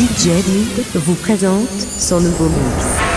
DJ vous présente son nouveau mix.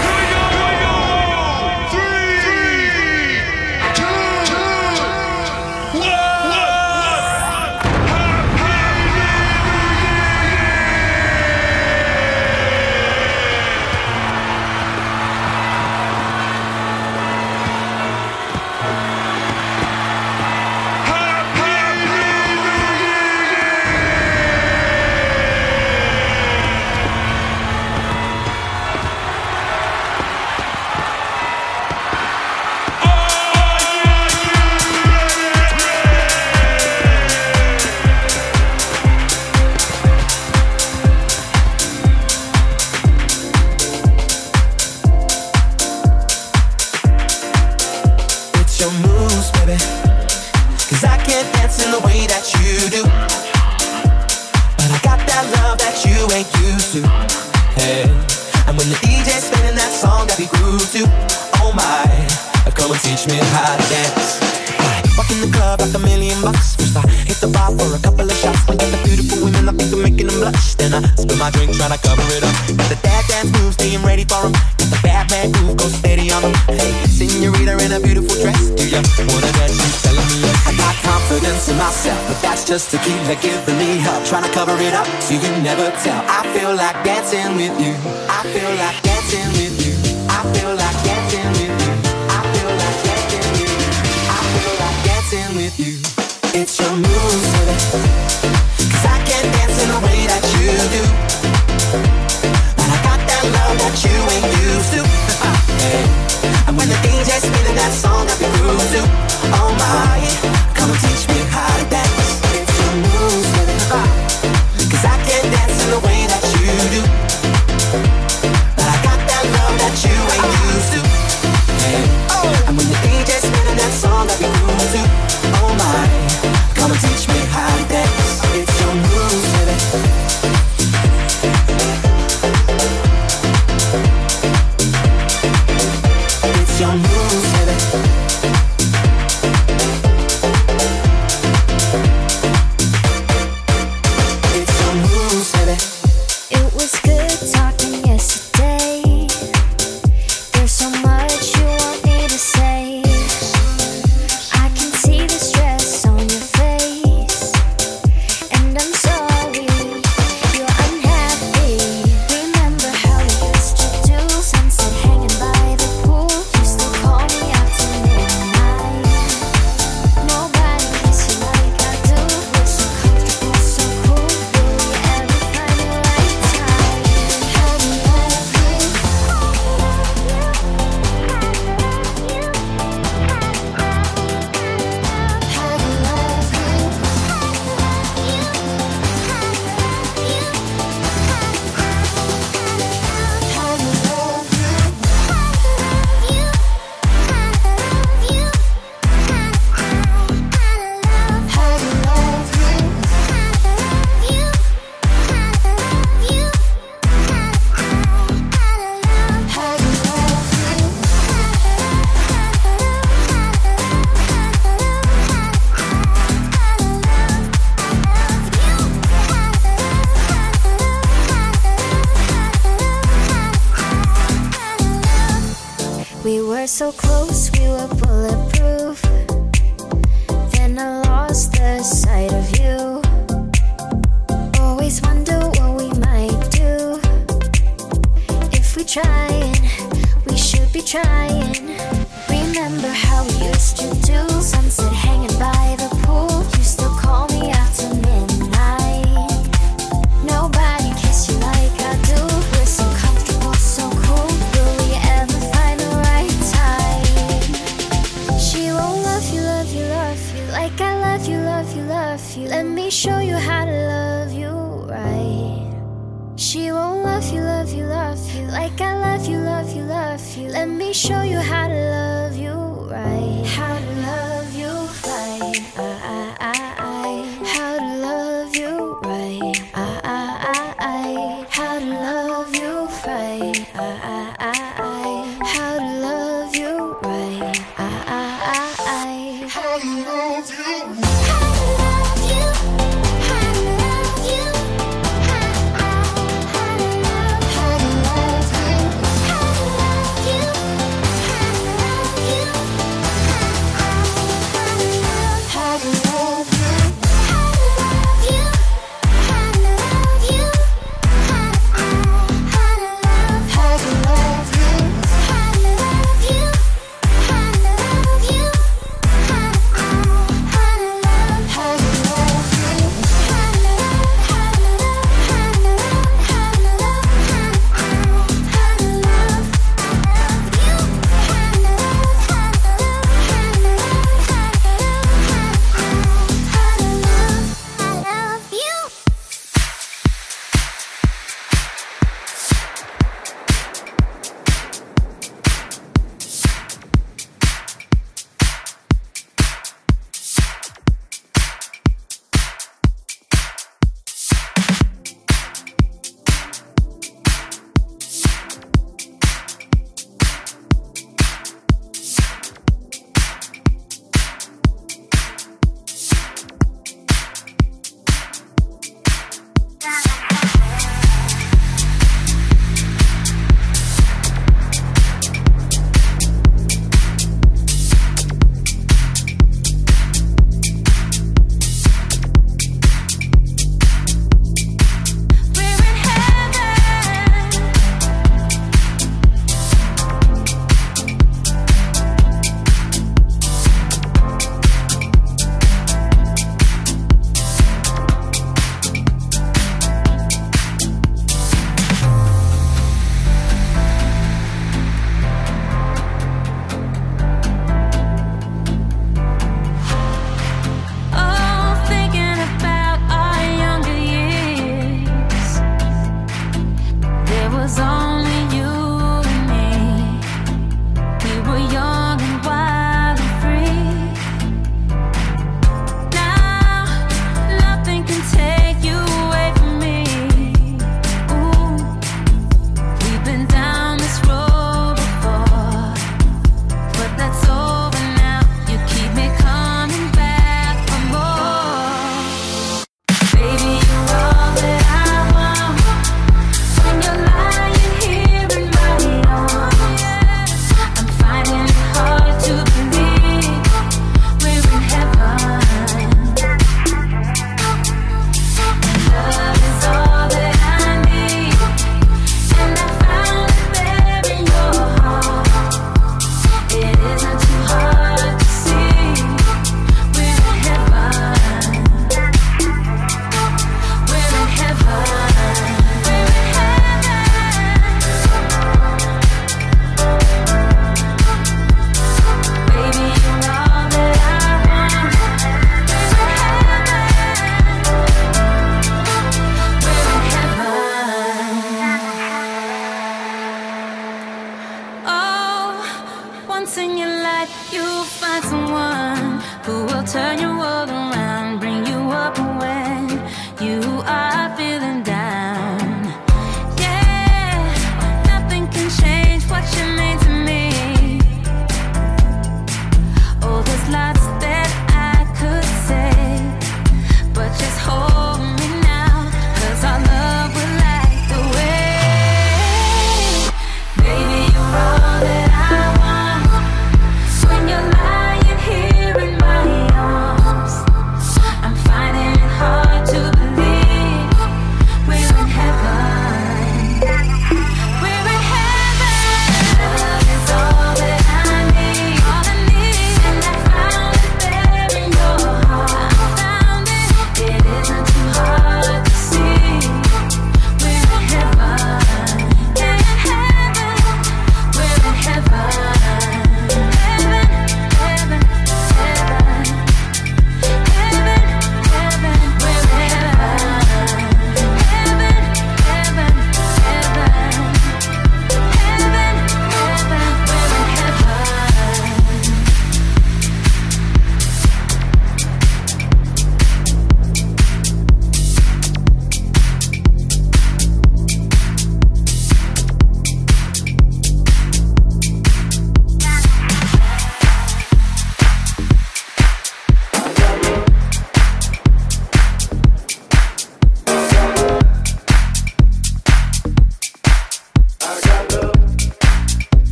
your moves, baby.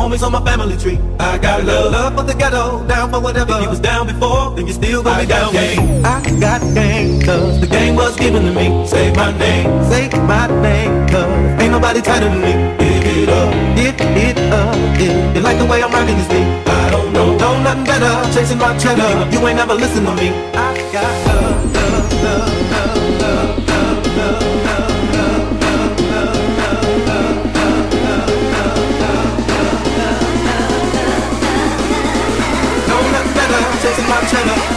Homies on my family tree. I got love, love for the ghetto, down for whatever. If you was down before, then you still gonna I be down. Game. I got game, cause the game was given to me. Say my name, say my name, cause ain't nobody tighter than me. Give it up, give it up, yeah. You like the way I'm rocking this beat? I don't know, know nothing better. Chasing my cheddar, you ain't never listen to me. I got love, love, love,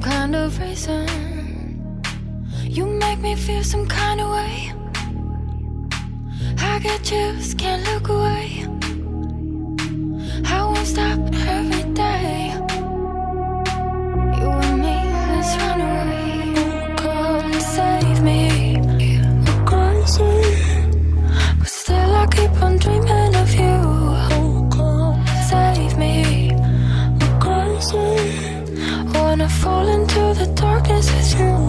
some kind of reason. You make me feel some kind of way. I get chills, can't look away. I won't stop every day. the darkness is you.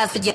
Bad for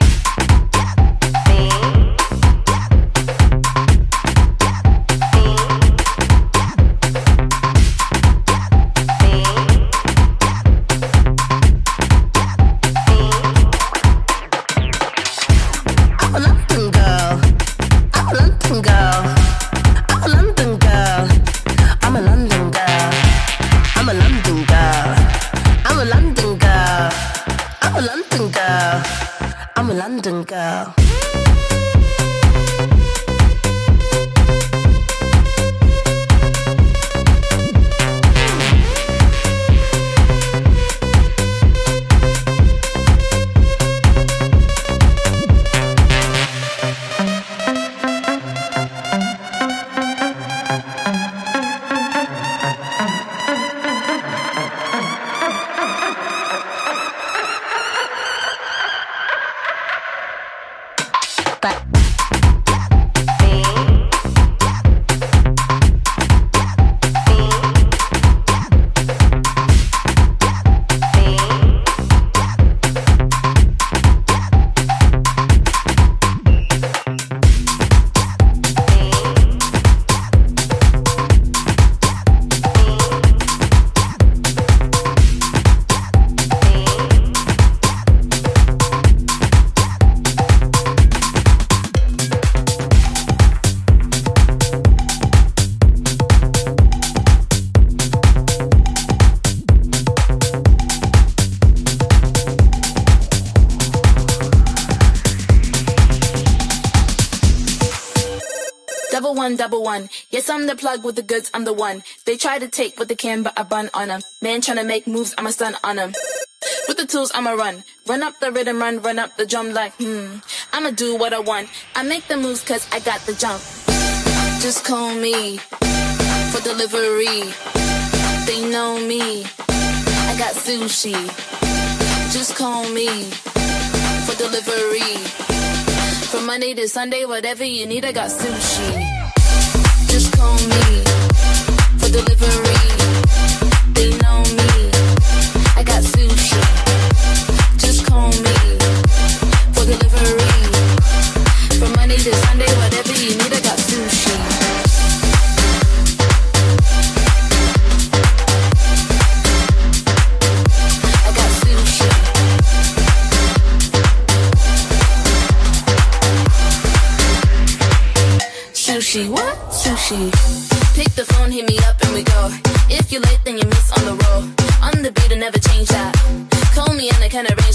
you. I'm the plug with the goods, I'm the one. They try to take what they can, but I bun on them. Man trying to make moves, I'm a stun on them. With the tools, I'ma run. Run up the rhythm, run, run up the drum like, hmm. I'ma do what I want. I make the moves cause I got the jump. Just call me for delivery. They know me. I got sushi. Just call me for delivery. From Monday to Sunday, whatever you need, I got sushi for delivery. Never change that. Call me and I can arrange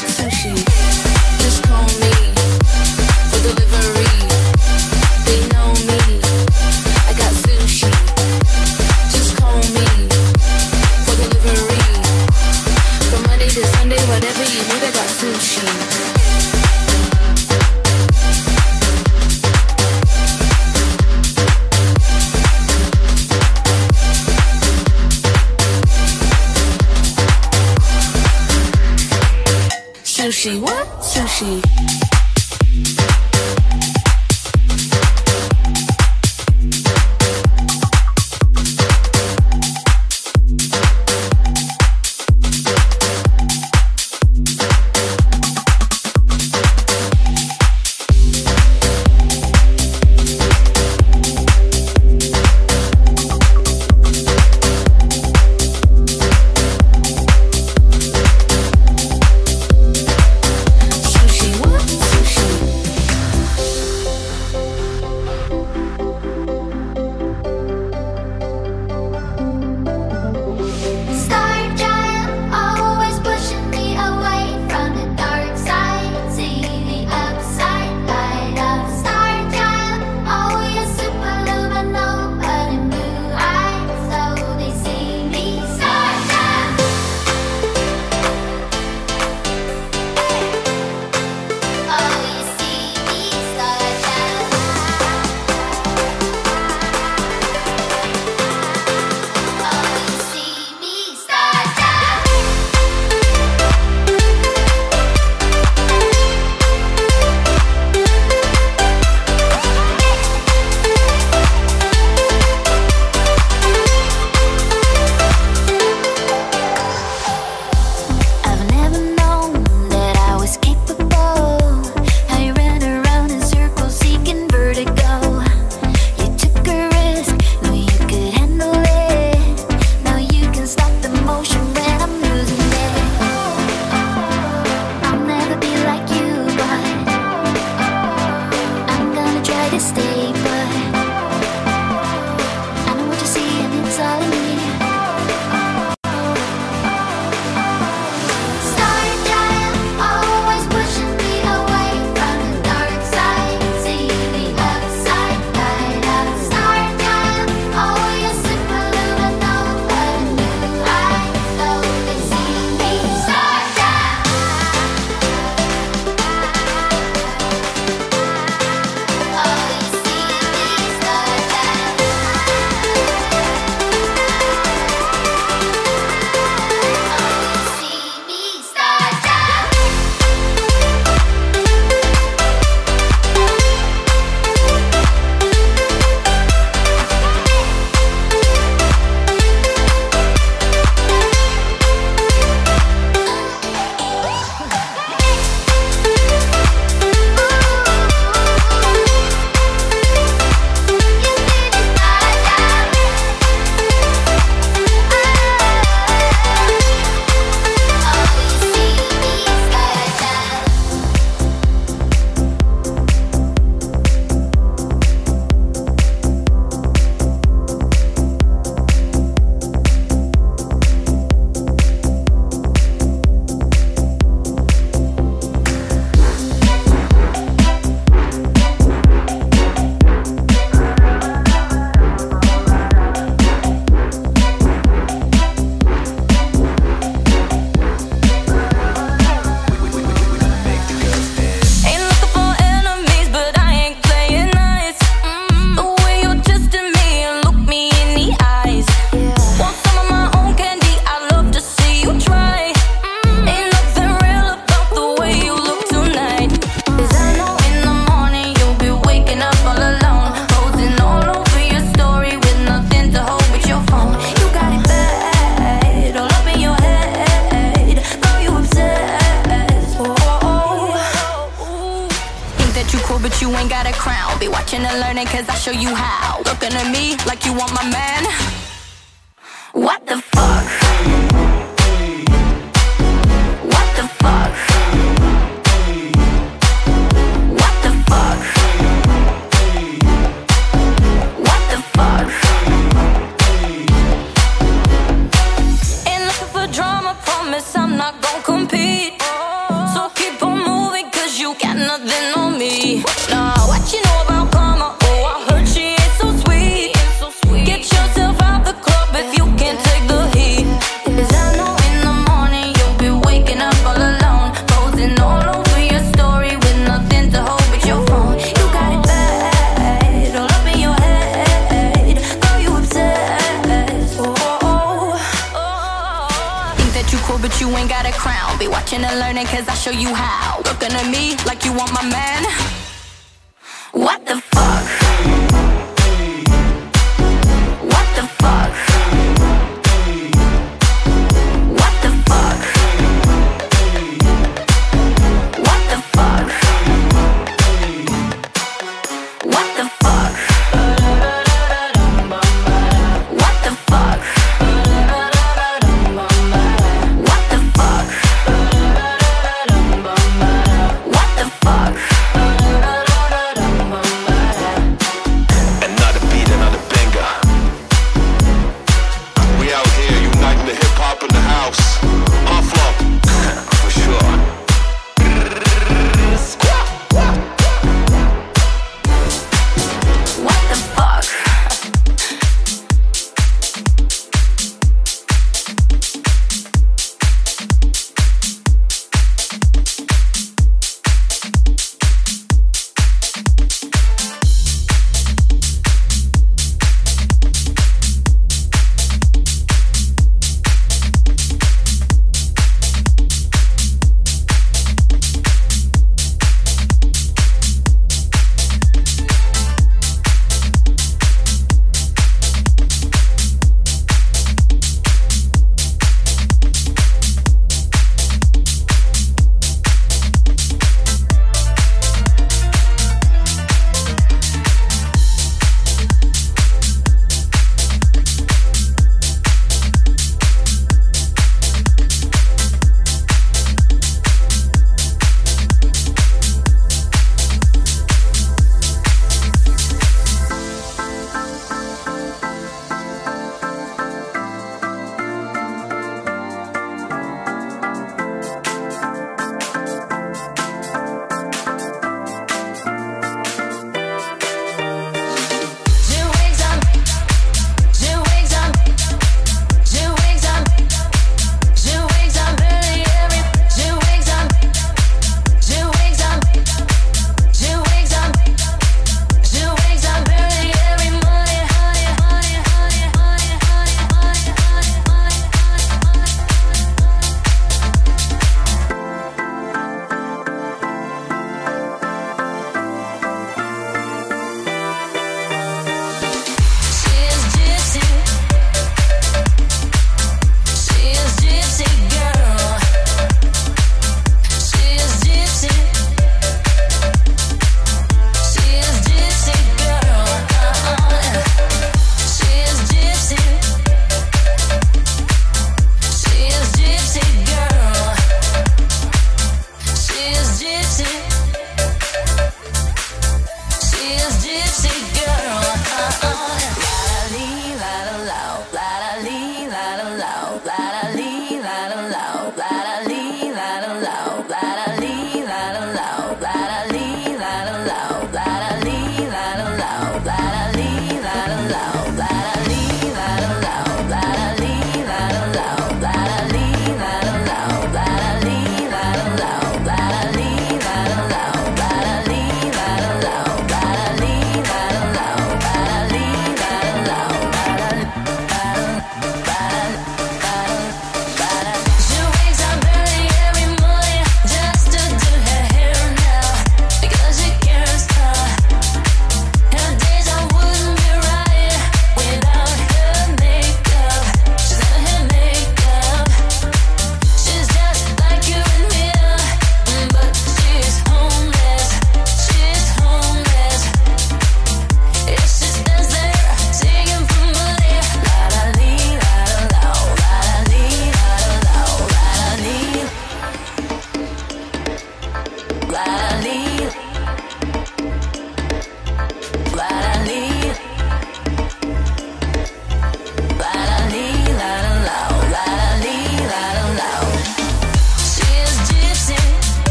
Delivery.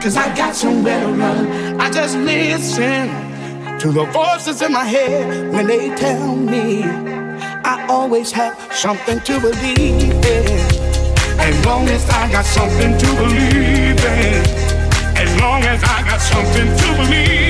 Cause I got somewhere to run. I just listen to the voices in my head when they tell me I always have something to believe in. As long as I got something to believe in. As long as I got something to believe in.